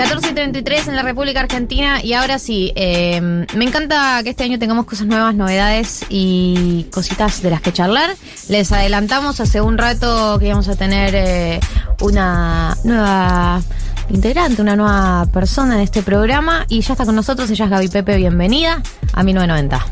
14.33 en la República Argentina y ahora sí, eh, me encanta que este año tengamos cosas nuevas, novedades y cositas de las que charlar. Les adelantamos hace un rato que íbamos a tener eh, una nueva integrante, una nueva persona en este programa y ya está con nosotros, ella es Gaby Pepe, bienvenida a 1990.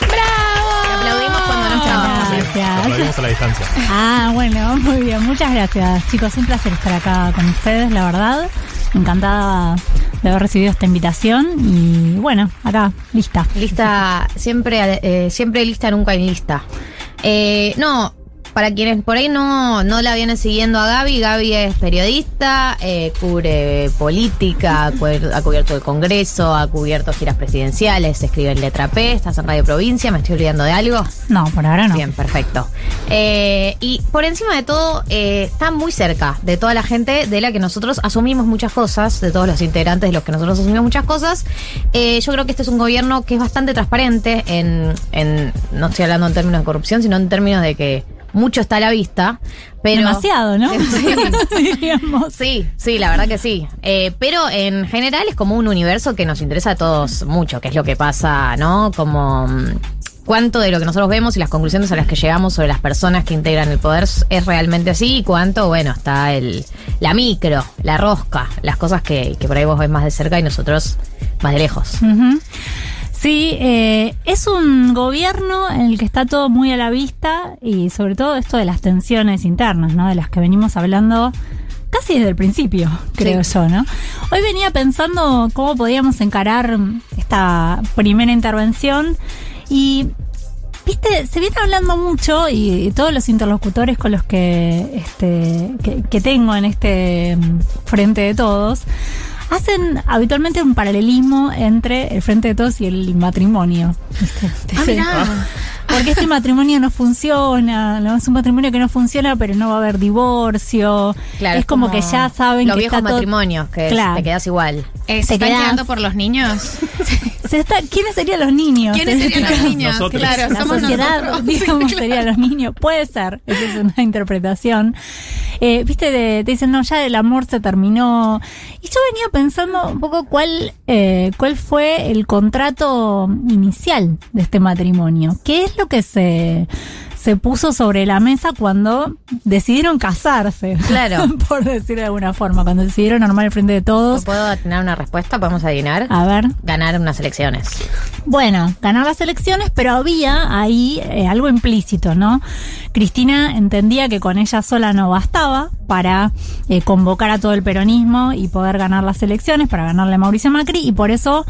¡Bravo! aplaudimos cuando no estábamos. Gracias. A la distancia. Ah, bueno, muy bien. Muchas gracias, chicos. Un placer estar acá con ustedes, la verdad. Encantada de haber recibido esta invitación y bueno, acá, lista. Lista, siempre, eh, siempre lista, nunca en lista. Eh, no, para quienes por ahí no, no la vienen siguiendo a Gaby, Gaby es periodista, eh, cubre política, ha cubierto el Congreso, ha cubierto giras presidenciales, escribe en Letra P, estás en Radio Provincia, ¿me estoy olvidando de algo? No, por ahora no. Bien, perfecto. Eh, y por encima de todo, eh, está muy cerca de toda la gente de la que nosotros asumimos muchas cosas, de todos los integrantes de los que nosotros asumimos muchas cosas. Yo creo que este es un gobierno que es bastante transparente en, en, no estoy hablando en términos de corrupción, sino en términos de que mucho está a la vista. Pero, Demasiado, ¿no? Sí. Sí, sí, la verdad que sí. Eh, pero en general es como un universo que nos interesa a todos mucho, que es lo que pasa, ¿no? Como mm, cuánto de lo que nosotros vemos y las conclusiones a las que llegamos sobre las personas que integran el poder es realmente así y cuánto, bueno, está el la micro, la rosca, las cosas que, que por ahí vos ves más de cerca y nosotros más de lejos. Sí, eh, es un gobierno en el que está todo muy a la vista y sobre todo esto de las tensiones internas, ¿no? De las que venimos hablando casi desde el principio, creo yo, ¿no? Hoy venía pensando cómo podíamos encarar esta primera intervención y Viste, se viene hablando mucho y, todos los interlocutores con los que, este, que, que tengo en este mm, frente de todos hacen habitualmente un paralelismo entre el frente de todos y el matrimonio. ¿viste? Dicen, Porque este matrimonio no funciona, ¿no? es un matrimonio que no funciona, pero no va a haber divorcio. Claro, es como, que ya saben los que viejos está todo- matrimonios, que es- te quedas igual. Eh, ¿Se están quedás- quedando por los niños? Se está- ¿Quiénes serían los niños? ¿Quiénes serían los niños? Nosotros. Claro, la somos sociedad, nosotros. digamos, serían los niños. Puede ser, esa es una interpretación. Eh, Viste, de- te dicen, no, ya el amor se terminó. Y yo venía pensando un poco cuál, eh, cuál fue el contrato inicial de este matrimonio. ¿Qué es lo que se, se puso sobre la mesa cuando decidieron casarse? Claro. Por decir de alguna forma, cuando decidieron armar el frente de ¿No todos. puedo tener una respuesta? ¿Podemos adivinar? A ver. Ganar unas elecciones. Bueno, ganar las elecciones, pero había ahí eh, algo implícito, ¿no? Cristina entendía que con ella sola no bastaba para eh, convocar a todo el peronismo y poder ganar las elecciones, para ganarle a Mauricio Macri, y por eso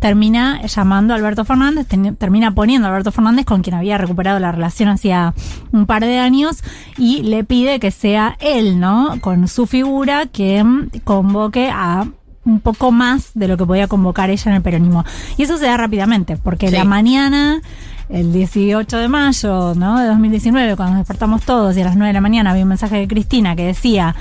termina llamando a Alberto Fernández, ten- termina poniendo a Alberto Fernández con quien había recuperado la relación hacía un par de años y le pide que sea él, ¿no? Con su figura que convoque a un poco más de lo que podía convocar ella en el peronismo. Y eso se da rápidamente, porque Sí. la mañana, el 18 de mayo ¿no? de 2019, cuando nos despertamos todos y a las 9 de la mañana había un mensaje de Cristina que decía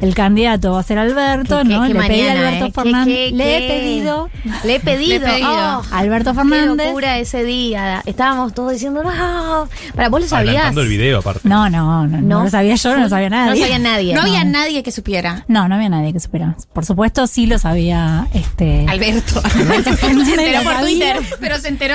el candidato va a ser Alberto, Qué- qué- ¿no? qué Le pedí a Alberto ¿eh? Qué- Fernández, qué- le he qué- pedido Le he pedido. Le he pedido. Oh, a Alberto Qué Fernández. locura ese día. Estábamos todos diciendo, no. Para vos lo sabías. El video, aparte. No, no, no, no, No. lo sabía yo, no lo sabía nadie. No sabía nadie. No había nadie que supiera. No, no había nadie que supiera. Por supuesto, sí lo sabía este Alberto. Alberto Fernández se enteró por. Twitter, pero se enteró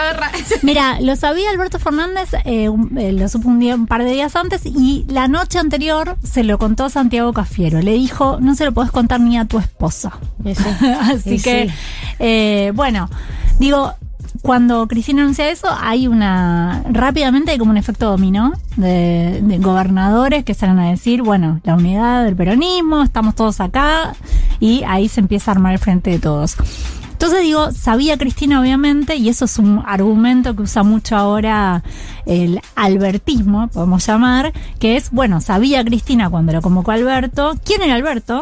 Mira, lo sabía Alberto Fernández, eh, un- eh, lo supo un, día, un par de días antes y la noche anterior se lo contó Santiago Cafiero. Le dijo, no se lo podés contar ni a tu esposa. Sí. Así que, eh, bueno, digo, cuando Cristina anuncia eso, hay una, rápidamente hay como un efecto dominó de, de gobernadores que salen a decir, bueno, la unidad del peronismo, estamos todos acá, y ahí se empieza a armar el frente de todos. Entonces digo, sabía Cristina obviamente, y eso es un argumento que usa mucho ahora el albertismo, podemos llamar, que es, bueno, sabía Cristina cuando lo convocó Alberto, ¿quién era Alberto?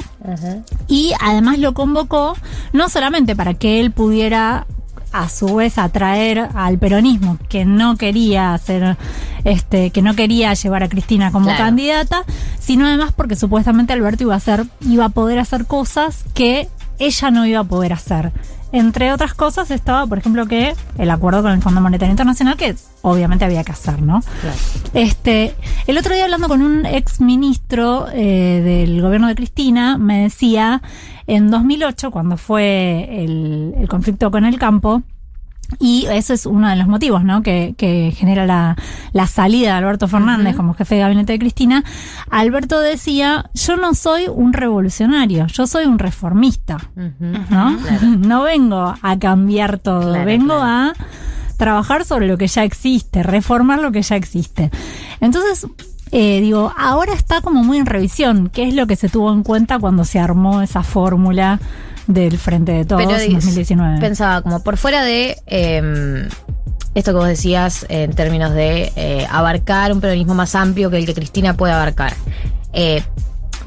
Y además lo convocó no solamente para que él pudiera a su vez atraer al peronismo que no quería hacer este que no quería llevar a Cristina como Claro. candidata, sino además porque supuestamente Alberto iba a hacer iba a poder hacer cosas que ella no iba a poder hacer entre otras cosas estaba, por ejemplo, que el acuerdo con el Fondo Monetario Internacional, que obviamente había que hacer, ¿no? Este, el otro día hablando con un ex ministro eh, del gobierno de Cristina, me decía, en 2008, cuando fue el, el conflicto con el campo, y ese es uno de los motivos, ¿no? Que, que genera la, la salida de Alberto Fernández como jefe de gabinete de Cristina. Alberto decía, yo no soy un revolucionario, yo soy un reformista. ¿no? No vengo a cambiar todo, Claro, vengo claro. a trabajar sobre lo que ya existe, reformar lo que ya existe. Entonces, eh, digo, ahora está como muy en revisión, qué es lo que se tuvo en cuenta cuando se armó esa fórmula del Frente de Todos en dis- 2019. Pensaba como por fuera de eh, esto que vos decías en términos de eh, abarcar un peronismo más amplio que el que Cristina puede abarcar. Eh,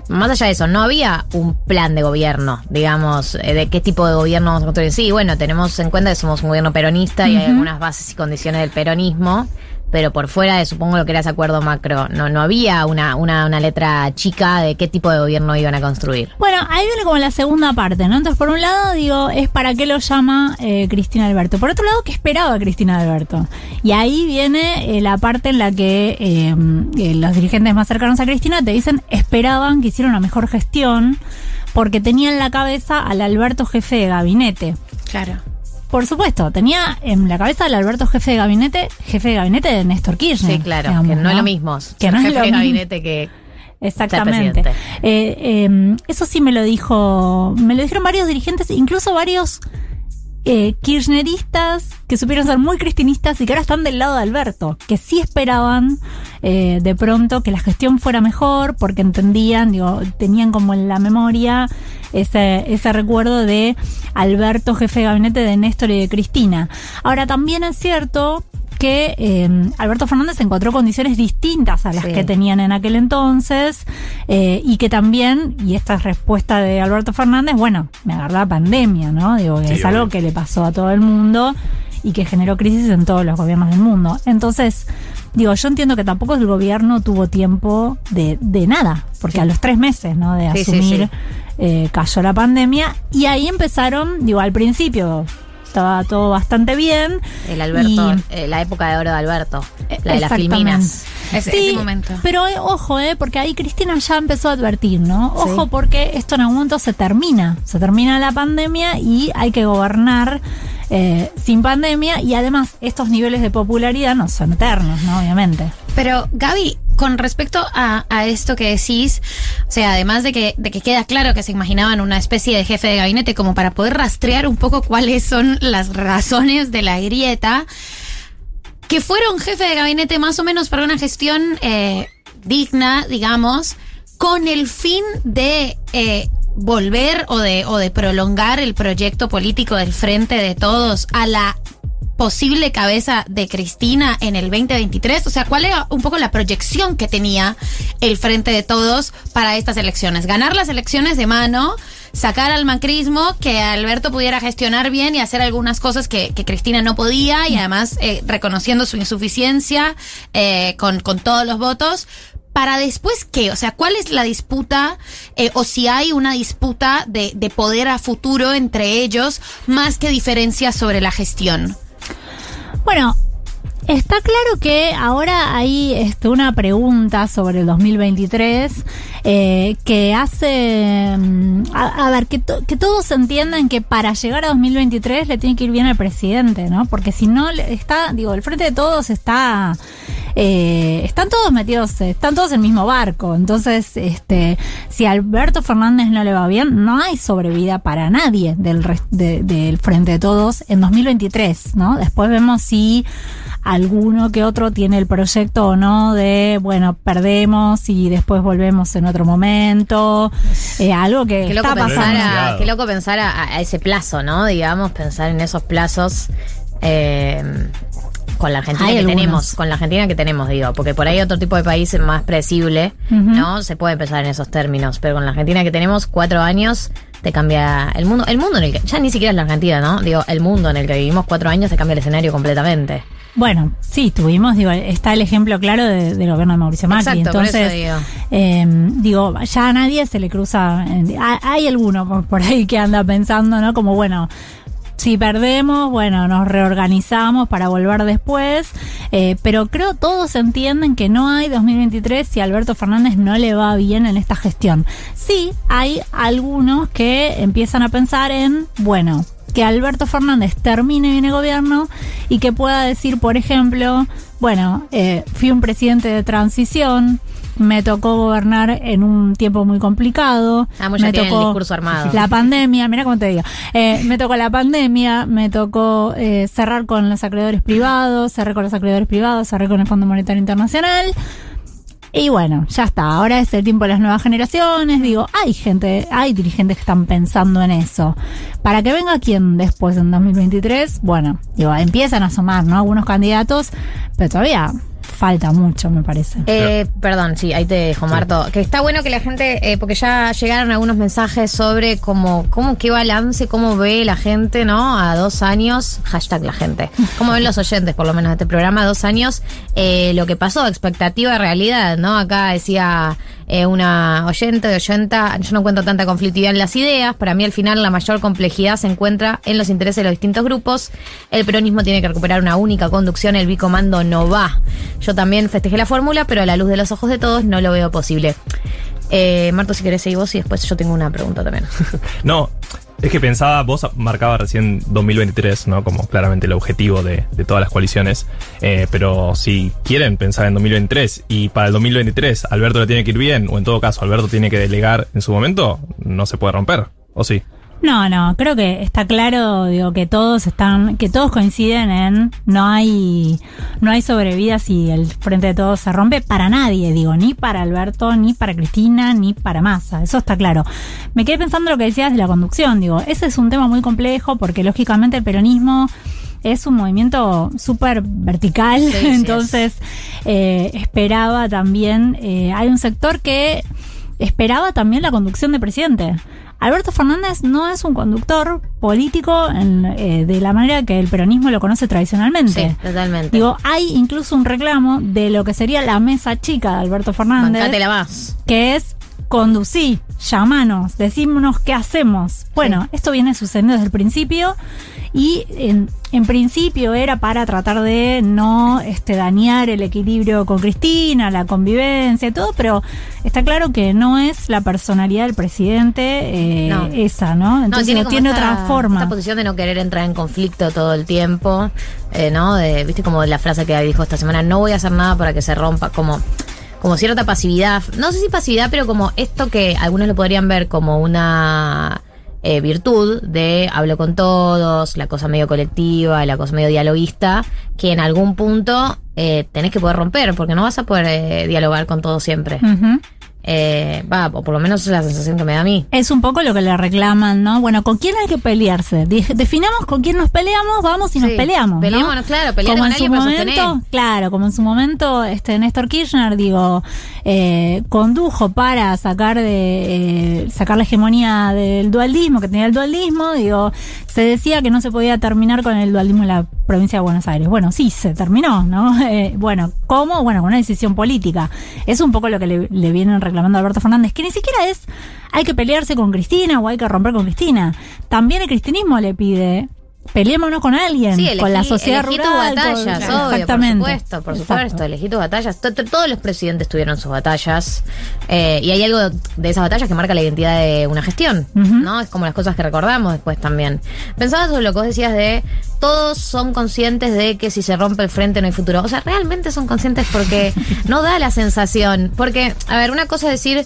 más allá de eso, no había un plan de gobierno, digamos, eh, de qué tipo de gobierno vamos a construir. Sí, bueno, tenemos en cuenta que somos un gobierno peronista y hay algunas bases y condiciones del peronismo, pero por fuera de, supongo, lo que era ese acuerdo macro, no, no había una, una, una letra chica de qué tipo de gobierno iban a construir. Bueno, ahí viene como la segunda parte, ¿no? Entonces, por un lado, digo, es para qué lo llama eh, Cristina Alberto. Por otro lado, ¿qué esperaba Cristina Alberto? Y ahí viene eh, la parte en la que eh, los dirigentes más cercanos a Cristina te dicen esperaban que hiciera una mejor gestión porque tenían en la cabeza al Alberto jefe de gabinete. Claro. Por supuesto, tenía en la cabeza al Alberto jefe de gabinete, jefe de gabinete de Néstor Kirchner. Sí, claro, digamos, que no, es lo mismo. Que no es jefe lo de gabinete que Exactamente. Eh, eh, eso sí me lo dijo, me lo dijeron varios dirigentes, incluso varios eh, kirchneristas que supieron ser muy cristinistas y que ahora están del lado de Alberto, que sí esperaban eh, de pronto que la gestión fuera mejor porque entendían, digo, tenían como en la memoria ese, ese recuerdo de Alberto, jefe de gabinete de Néstor y de Cristina. Ahora también es cierto que eh, Alberto Fernández encontró condiciones distintas a las Sí. que tenían en aquel entonces eh, y que también, y esta es respuesta de Alberto Fernández, bueno, me agarró la pandemia, ¿no? Digo, que Sí, es algo que le pasó a todo el mundo y que generó crisis en todos los gobiernos del mundo. Entonces, digo, yo entiendo que tampoco el gobierno tuvo tiempo de, de nada, porque a los tres meses, ¿no? De Sí, sí, asumir, sí. eh, cayó la pandemia y ahí empezaron, digo, al principio estaba todo bastante bien. el Alberto, Y- eh, la época de oro de Alberto, la de las filminas. Ese, Sí, ese momento. Pero eh, ojo, eh, porque ahí Cristina ya empezó a advertir, ¿no? Sí. Ojo, porque esto en algún momento se termina. Se termina la pandemia y hay que gobernar eh, sin pandemia. Y además, estos niveles de popularidad no son eternos, ¿no? Obviamente. Pero Gaby, con respecto a, esto que decís, o sea, además de que, de que queda claro que se imaginaban una especie de jefe de gabinete como para poder rastrear un poco cuáles son las razones de la grieta, que fuera un jefe de gabinete más o menos para una gestión eh, digna, digamos, con el fin de eh, volver o de, o de prolongar el proyecto político del Frente de Todos a la posible cabeza de Cristina en el 2023? O sea, ¿cuál era un poco la proyección que tenía el Frente de Todos para estas elecciones? Ganar las elecciones de mano, sacar al macrismo, que Alberto pudiera gestionar bien y hacer algunas cosas que, Cristina no podía y además eh, reconociendo su insuficiencia eh, con, con todos los votos. Para después qué? O sea, ¿cuál es la disputa eh, o si hay una disputa de, de poder a futuro entre ellos más que diferencias sobre la gestión? Bueno, está claro que ahora hay este, una pregunta sobre el 2023 eh, que hace, mm, a, ver, que, que todos entiendan que para llegar a 2023 le tiene que ir bien al presidente, ¿no? Porque si no, está, digo, el frente de todos está... eh, están todos metidos, están todos en el mismo barco. Entonces, este, si a Alberto Fernández no le va bien, no hay sobrevida para nadie del, de- del Frente de Todos en 2023, ¿no? Después vemos si alguno que otro tiene el proyecto o no de, bueno, perdemos y después volvemos en otro momento. Eh, algo que Qué loco, está pensar pasando. a, qué loco pensar a, a ese plazo, ¿no? Digamos, pensar en esos plazos eh, con la Argentina Hay que algunos. tenemos, con la Argentina que tenemos, digo, porque por ahí otro tipo de país más predecible. ¿no? Se puede pensar en esos términos, pero con la Argentina que tenemos, cuatro años te cambia el mundo, el mundo en el que, ya ni siquiera es la Argentina, ¿no? Digo, el mundo en el que vivimos cuatro años te cambia el escenario completamente. Bueno, sí, tuvimos, digo, está el ejemplo claro de- del gobierno de Mauricio Macri. Exacto, por eso Entonces, digo. eh, digo, ya a nadie se le cruza. hay hay alguno por, por ahí que anda pensando, ¿no? Como, bueno, si perdemos, bueno, nos reorganizamos para volver después, eh, pero creo todos entienden que no hay 2023 si Alberto Fernández no le va bien en esta gestión. Sí, hay algunos que empiezan a pensar en, bueno, que Alberto Fernández termine bien el gobierno y que pueda decir, por ejemplo, bueno, eh, fui un presidente de transición, me tocó gobernar en un tiempo muy complicado. Ah, ya me tocó el discurso armado. la pandemia, mira cómo te digo. Eh, me tocó la pandemia, me tocó eh, cerrar con los acreedores privados, cerré con los acreedores privados, cerré con el Fondo Monetario Internacional. Y bueno, ya está. Ahora es el tiempo de las nuevas generaciones. Digo, hay gente, hay dirigentes que están pensando en eso. Para que venga quien después en 2023, bueno, digo, empiezan a asomar, ¿no? Algunos candidatos, pero todavía falta mucho, me parece. Eh, perdón, sí, ahí te dejo, Marto. Que está bueno que la gente, eh, porque ya llegaron algunos mensajes sobre cómo, cómo, qué balance, cómo ve la gente, ¿no? A dos años, hashtag la gente. Cómo ven los oyentes, por lo menos, de este programa, a dos años, eh, lo que pasó, expectativa, realidad, ¿no? Acá decía eh, una oyente de oyenta, yo no encuentro tanta conflictividad en las ideas, para mí al final la mayor complejidad se encuentra en los intereses de los distintos grupos, el peronismo tiene que recuperar una única conducción, el bicomando no va. Yo también festejé la fórmula, pero a la luz de los ojos de todos no lo veo posible. Eh, Marto, si querés seguir vos y después yo tengo una pregunta también. No, es que pensaba, vos marcaba recién 2023, ¿no? Como claramente el objetivo de, de todas las coaliciones. Eh, pero si quieren pensar en 2023 y para el 2023 Alberto le tiene que ir bien, o en todo caso Alberto tiene que delegar en su momento, no se puede romper, ¿o sí? No, no, creo que está claro, digo, que todos están, que todos coinciden en no hay, no hay sobrevida si el frente de todos se rompe para nadie, digo, ni para Alberto, ni para Cristina, ni para Massa, eso está claro. Me quedé pensando lo que decías de la conducción, digo, ese es un tema muy complejo porque lógicamente el peronismo es un movimiento súper vertical, Sí, sí entonces eh, esperaba también, eh, hay un sector que esperaba también la conducción de presidente. Alberto Fernández no es un conductor político en, eh, de la manera que el peronismo lo conoce tradicionalmente. Sí, totalmente. Digo, hay incluso un reclamo de lo que sería la mesa chica de Alberto Fernández, Bancátela más. que es conducir, llamanos, decímonos qué hacemos. Bueno, esto viene sucediendo desde el principio y en, en principio era para tratar de no este, dañar el equilibrio con Cristina, la convivencia y todo, pero está claro que no es la personalidad del presidente eh, No. esa, ¿no? Entonces no, tiene esta- otra forma. Esta posición de no querer entrar en conflicto todo el tiempo, eh, ¿no? De, Viste como la frase que dijo esta semana, no voy a hacer nada para que se rompa, como, como cierta pasividad. No sé si pasividad, pero como esto que algunos lo podrían ver como una eh, virtud de hablo con todos, la cosa medio colectiva, la cosa medio dialoguista, que en algún punto eh, tenés que poder romper, porque no vas a poder eh, dialogar con todos siempre. Eh, va, o por lo menos es la sensación que me da a mí. Es un poco lo que le reclaman, ¿no? Bueno, ¿con quién hay que pelearse? Definamos con quién nos peleamos, vamos y nos Sí, peleamos. ¿no? claro, pelear como con en su momento, claro, como en su momento, este Néstor Kirchner, digo, eh, condujo para sacar de eh, sacar la hegemonía del dualismo que tenía el dualismo, digo, se decía que no se podía terminar con el dualismo en la provincia de Buenos Aires. Bueno, sí, se terminó, ¿no? Bueno, ¿cómo? Bueno, con una decisión política. Es un poco lo que le, le vienen reclamando a Alberto Fernández, que ni siquiera es hay que pelearse con Cristina o hay que romper con Cristina. También el cristinismo le pide peleémonos con alguien, Sí, elegí, con la sociedad elegí rural. tus con- batallas, obvio, Exactamente. por supuesto, por Exacto. supuesto, elegí tus batallas. To- to- Todos los presidentes tuvieron sus batallas eh, y hay algo de esas batallas que marca la identidad de una gestión. ¿no? Es como las cosas que recordamos después también. Pensaba sobre lo que vos decías de todos son conscientes de que si se rompe el frente no hay futuro. O sea, realmente son conscientes porque no da la sensación. Porque, a ver, una cosa es decir...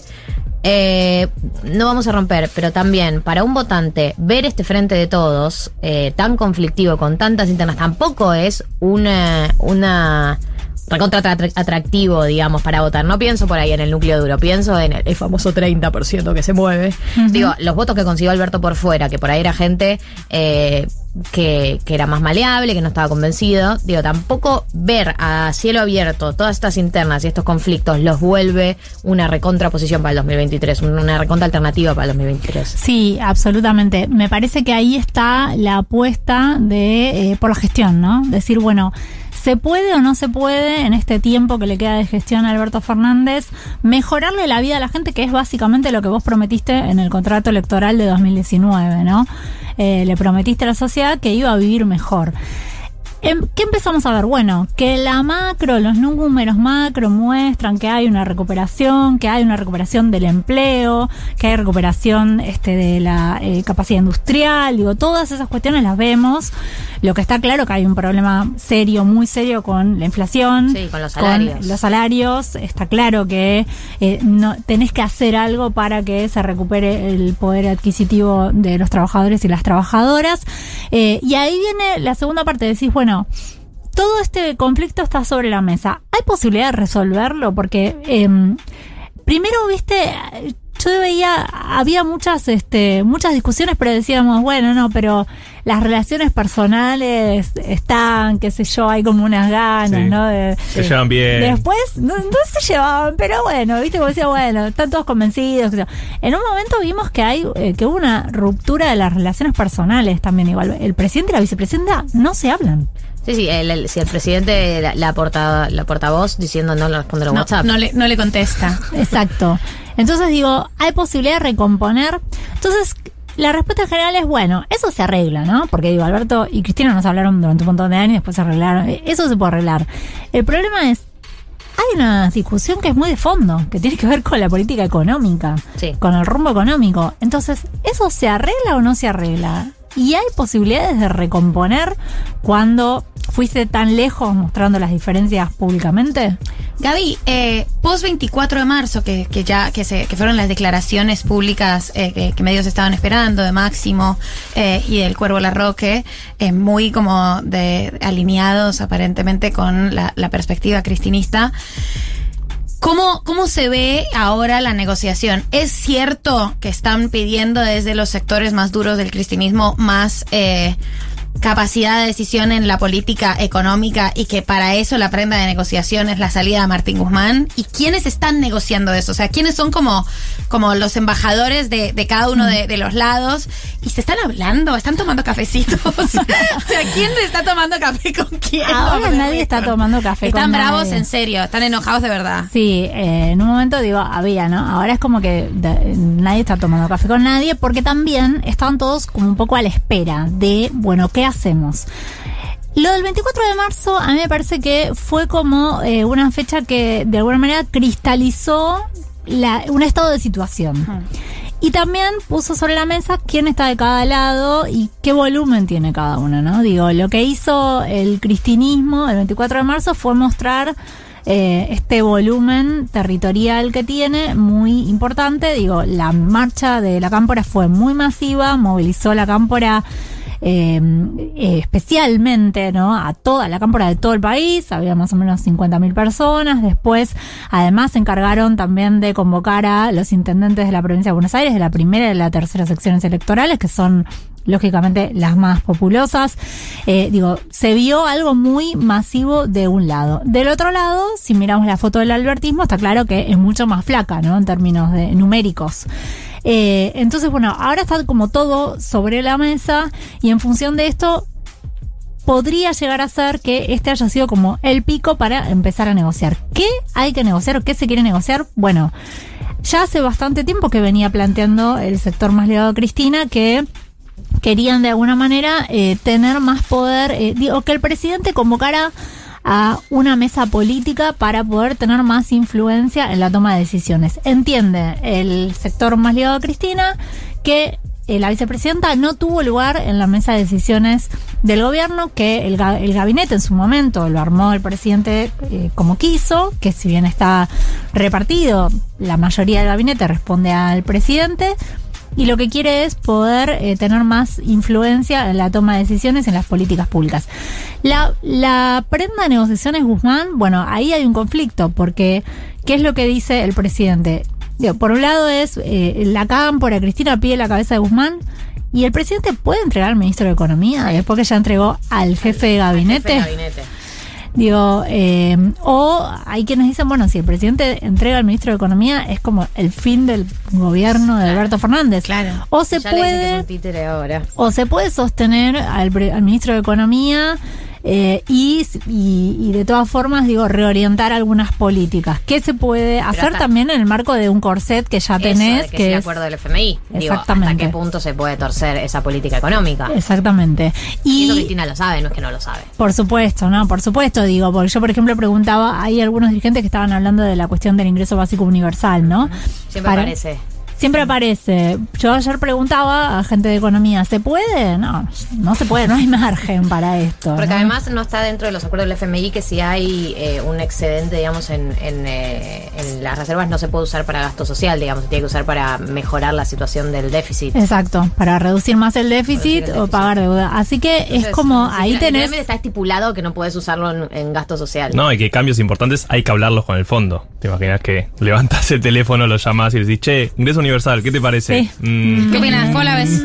Eh, no vamos a romper, pero también para un votante ver este frente de todos eh, tan conflictivo con tantas internas tampoco es una una recontra atra- atractivo, digamos, para votar. No pienso por ahí en el núcleo duro, pienso en el, el famoso 30% que se mueve. Digo, los votos que consiguió Alberto por fuera, que por ahí era gente eh, que, que era más maleable, que no estaba convencido. Digo, tampoco ver a cielo abierto todas estas internas y estos conflictos los vuelve una recontraposición para el 2023, una recontra alternativa para el 2023. Sí, absolutamente. Me parece que ahí está la apuesta de eh, por la gestión, ¿no? Decir, bueno, ¿se puede o no se puede en este tiempo que le queda de gestión a Alberto Fernández mejorarle la vida a la gente, que es básicamente lo que vos prometiste en el contrato electoral de 2019, ¿no? eh, le prometiste a la sociedad que iba a vivir mejor. Em, ¿Qué empezamos a ver? Bueno, que la macro, los números macro muestran que hay una recuperación, que hay una recuperación del empleo, que hay recuperación este, de la eh, capacidad industrial, digo, todas esas cuestiones las vemos. Lo que está claro que hay un problema serio, muy serio con la inflación, Sí, con los salarios. los salarios. Está claro que eh, no tenés que hacer algo para que se recupere el poder adquisitivo de los trabajadores y las trabajadoras. Eh, y ahí viene la segunda parte, decís, bueno, todo este conflicto está sobre la mesa. ¿Hay posibilidad de resolverlo? Porque em, primero, viste, yo veía, había muchas, este, muchas discusiones, pero decíamos, bueno, no, pero las relaciones personales están, qué sé yo, hay como unas ganas, Sí. ¿no? De- Se llevan bien. Después no, no se llevaban, pero bueno, viste como decía, bueno, están todos convencidos. qué sé yo. En un momento vimos que hay eh, que hubo una ruptura de las relaciones personales también igual. El presidente y la vicepresidenta no se hablan. Sí, sí, el, el- si el presidente, la, la, porta, la portavoz diciendo no le responde a No, WhatsApp. no le, no le contesta. Exacto. Entonces digo, hay posibilidad de recomponer. Entonces, la respuesta general es, bueno, eso se arregla, ¿no? Porque digo, Alberto y Cristina nos hablaron durante un montón de años y después se arreglaron. Eh, Eso se puede arreglar. El problema es, hay una discusión que es muy de fondo, que tiene que ver con la política económica, Sí. con el rumbo económico. Entonces, ¿eso se arregla o no se arregla? Y hay posibilidades de recomponer cuando fuiste tan lejos mostrando las diferencias públicamente. Gaby, eh, post 24 de marzo, que, ya que se que fueron las declaraciones públicas eh, que, medios estaban esperando de Máximo eh, y del Cuervo Larroque, muy como de alineados aparentemente con la, perspectiva cristinista. ¿Cómo, ¿Cómo se ve ahora la negociación? ¿Es cierto que están pidiendo desde los sectores más duros del cristianismo más capacidad de decisión en la política económica y que para eso la prenda de negociación es la salida de Martín Guzmán? ¿Y quiénes están negociando eso? O sea, ¿quiénes son como, como los embajadores de, de cada uno de, de los lados? ¿Y se están hablando? ¿Están tomando cafecitos? o sea, ¿quién está tomando café con quién? Ahora No, nadie está tomando café Están con bravos nadie. en serio, están enojados de verdad. Sí, eh, en un momento digo, había, ¿no? Ahora es como que de- nadie está tomando café con nadie porque también estaban todos como un poco a la espera de, bueno, ¿qué hacemos? Lo del 24 de marzo a mí me parece que fue como eh, una fecha que de alguna manera cristalizó la- un estado de situación. Y también puso sobre la mesa quién está de cada lado y qué volumen tiene cada uno, ¿no? Digo, lo que hizo el cristinismo el 24 de marzo fue mostrar eh, este volumen territorial que tiene, muy importante. Digo, la marcha de la cámpora fue muy masiva, movilizó la cámpora eh, eh, especialmente ¿no? a toda la cámpora de todo el país, había más o menos 50.000 personas. Después, además, se encargaron también de convocar a los intendentes de la provincia de Buenos Aires, de la primera y de la tercera secciones electorales, que son lógicamente las más populosas. Eh, digo, se vio algo muy masivo de un lado. Del otro lado, si miramos la foto del albertismo, está claro que es mucho más flaca, ¿no? En términos de numéricos. Eh, entonces, bueno, ahora está como todo sobre la mesa y en función de esto podría llegar a ser que este haya sido como el pico para empezar a negociar. ¿Qué hay que negociar o qué se quiere negociar? Bueno, ya hace bastante tiempo que venía planteando el sector más ligado a Cristina que querían de alguna manera eh, tener más poder, eh, digo, que el presidente convocara a una mesa política para poder tener más influencia en la toma de decisiones. Entiende el sector más ligado a Cristina que eh, la vicepresidenta no tuvo lugar en la mesa de decisiones del gobierno, que el, ga- el gabinete en su momento lo armó el presidente eh, como quiso, que si bien está repartido, la mayoría del gabinete responde al presidente, y lo que quiere es poder eh, tener más influencia en la toma de decisiones en las políticas públicas. La, la prenda de negociaciones Guzmán, bueno, ahí hay un conflicto, porque ¿qué es lo que dice el presidente? Digo, por un lado es eh, la cámpora, Cristina pide la cabeza de Guzmán, y el presidente puede entregar al ministro de Economía, después que ya entregó al jefe de gabinete. Jefe de gabinete. Digo, eh, o hay quienes dicen, bueno, si el presidente entrega al ministro de Economía es como el fin del gobierno de Alberto Fernández. Claro. O se Ya le dicen que es puede un títere ahora. o se puede sostener al, al ministro de Economía eh, y, y, y de todas formas, digo, reorientar algunas políticas. ¿Qué se puede hacer hasta- también en el marco de un corset que ya Eso tenés? de que, que es el es- acuerdo del FMI. Digo, ¿hasta Exactamente. qué punto se puede torcer esa política económica? Exactamente. Y Y, eso Cristina lo sabe, no es que no lo sabe. Por supuesto, ¿no? Por supuesto, digo, porque yo, por ejemplo, preguntaba, hay algunos dirigentes que estaban hablando de la cuestión del ingreso básico universal, ¿no? Siempre Para- parece. Siempre aparece. Yo ayer preguntaba a gente de economía, ¿se puede? No, no se puede, no hay margen para esto. Porque ¿no? además no está dentro de los acuerdos del FMI que si hay eh, un excedente, digamos, en, en, eh, en las reservas no se puede usar para gasto social, digamos, se tiene que usar para mejorar la situación del déficit. Exacto, para reducir más el déficit, o pagar deuda. Así que es como, ahí tenés... está estipulado que no puedes usarlo en, en gasto social. No, y que cambios importantes hay que hablarlos con el fondo. Te imaginas que levantas el teléfono, lo llamas y le decís, che, ingreso universal, ¿qué te parece? Sí. Mm, ¿Qué opinas? ¿Cómo la ves?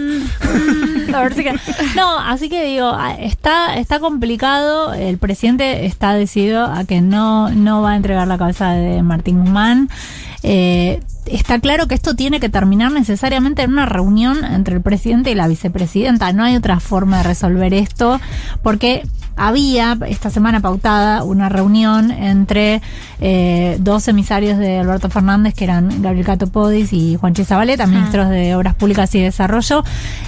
A ver si que- no, así que digo, ah, está, está complicado. El presidente está decidido a que no, no va a entregar la cabeza de Martín Guzmán. Eh, está claro que esto tiene que terminar necesariamente en una reunión entre el presidente y la vicepresidenta. No hay otra forma de resolver esto, porque había esta semana pautada una reunión entre eh, dos emisarios de Alberto Fernández, que eran Gabriel Cato Podis y Juan Zabaleta, ministros de Obras Públicas y Desarrollo,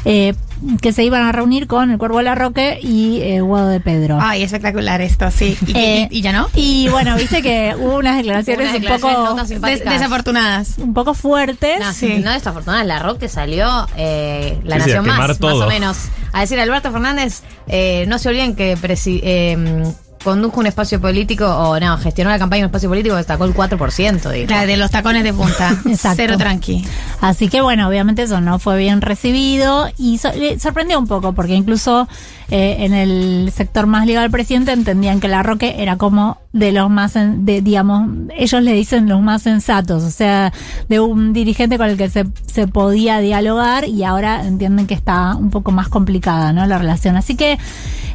eh, que se iban a reunir con el Cuervo Larroque y eh, Guado de Pedro. Ay, espectacular esto, sí. ¿Y, Eh, y- y ya no? Y bueno, viste que hubo unas declaraciones Unas un declaraciones poco Des- simpáticas. desafortunadas. un poco fuertes. No, Sí. no desafortunada, la Roque salió eh, la Sí, Nación más, todo. más o menos. A decir, Alberto Fernández, eh, no se olviden que presi- eh, condujo un espacio político, o no, gestionó la campaña un espacio político que sacó el 4%. Digo. La de los tacones de punta. Exacto. Cero tranqui. Así que bueno, obviamente eso no fue bien recibido y so- le sorprendió un poco porque incluso eh, en el sector más ligado al presidente entendían que la Roque era como de los más, de, digamos, ellos le dicen los más sensatos, o sea, de un dirigente con el que se, se podía dialogar y ahora entienden que está un poco más complicada, ¿no? La relación. Así que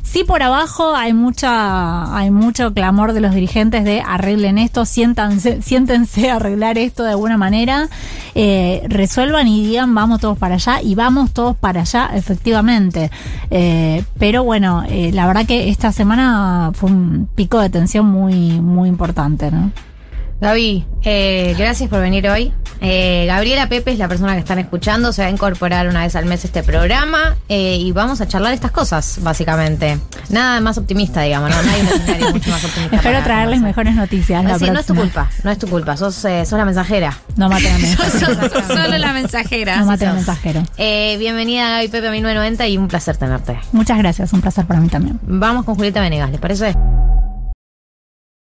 sí por abajo hay mucha, hay mucho clamor de los dirigentes de arreglen esto, siéntanse, siéntense a arreglar esto de alguna manera, eh, resuelvan y digan vamos todos para allá y vamos todos para allá, efectivamente. Eh, pero bueno, eh, la verdad que esta semana fue un pico de tensión muy, muy importante, ¿no? Gaby, eh, gracias por venir hoy. Eh, Gabriela Pepe es la persona que están escuchando, se va a incorporar una vez al mes a este programa eh, y vamos a charlar estas cosas, básicamente. Nada más optimista, digamos, ¿no? Escenario mucho más optimista. Espero traerles mejores noticias. No, la sí, no es tu culpa, no es tu culpa, sos, sos la mensajera. No maten a Solo la mensajera. No maten sos. mensajero. Bienvenida Gaby Pepe a 1990 y un placer tenerte. Muchas gracias, un placer para mí también. Vamos con Julieta Venegas, ¿les parece?